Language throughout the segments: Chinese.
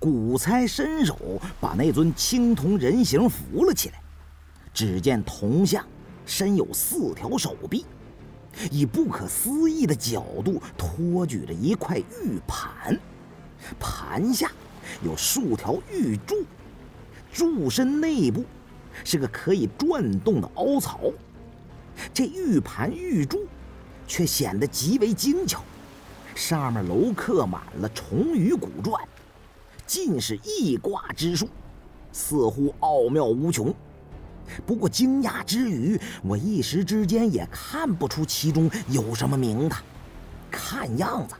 古猜伸手把那尊青铜人形扶了起来。只见铜像身有四条手臂，以不可思议的角度托举着一块玉盘，盘下有数条玉柱，柱身内部是个可以转动的凹槽。这玉盘玉柱却显得极为精巧，上面镂刻满了重鱼古篆，尽是易卦之术，似乎奥妙无穷。不过惊讶之余，我一时之间也看不出其中有什么名堂。看样子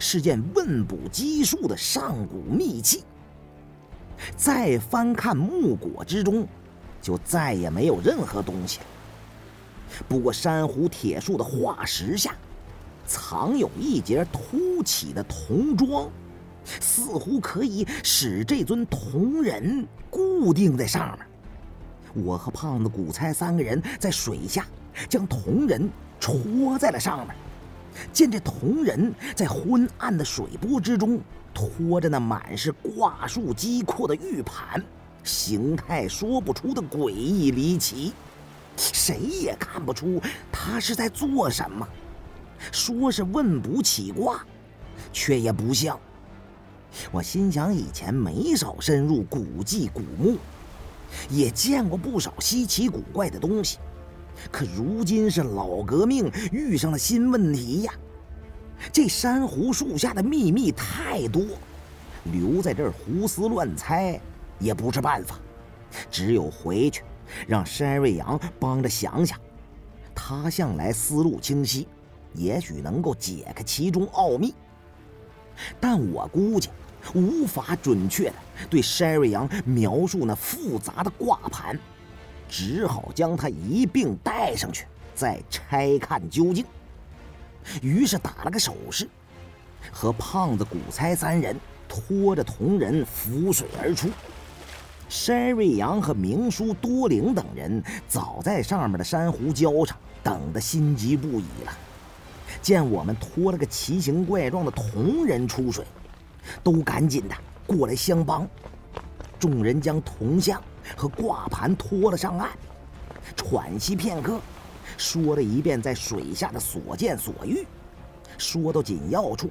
是件问卜基数的上古秘器。再翻看木果之中，就再也没有任何东西了。不过珊瑚铁树的化石下，藏有一截凸起的铜桩，似乎可以使这尊铜人固定在上面。我和胖子、古猜三个人在水下将铜人戳在了上面，见这铜人在昏暗的水波之中拖着那满是卦数机括的玉盘，形态说不出的诡异离奇，谁也看不出他是在做什么。说是问卜起卦，却也不像。我心想，以前没少深入古迹古墓。也见过不少稀奇古怪的东西，可如今是老革命遇上了新问题呀！这珊瑚树下的秘密太多，留在这儿胡思乱猜也不是办法，只有回去让山瑞阳帮着想想。他向来思路清晰，也许能够解开其中奥秘。但我估计。无法准确的对山瑞阳描述那复杂的挂盘，只好将它一并带上去，再拆看究竟。于是打了个手势，和胖子、古猜三人拖着铜人浮水而出。山瑞阳和明叔多灵等人早在上面的珊瑚礁上等得心急不已了。见我们拖了个奇形怪状的铜人出水。都赶紧的过来相帮，众人将铜像和挂盘拖了上岸，喘息片刻，说了一遍在水下的所见所遇。说到紧要处，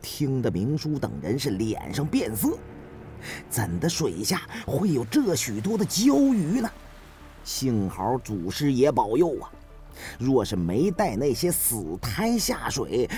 听得明叔等人是脸上变色，怎的水下会有这许多的鲛鱼呢？幸好祖师爷保佑啊！若是没带那些死胎下水，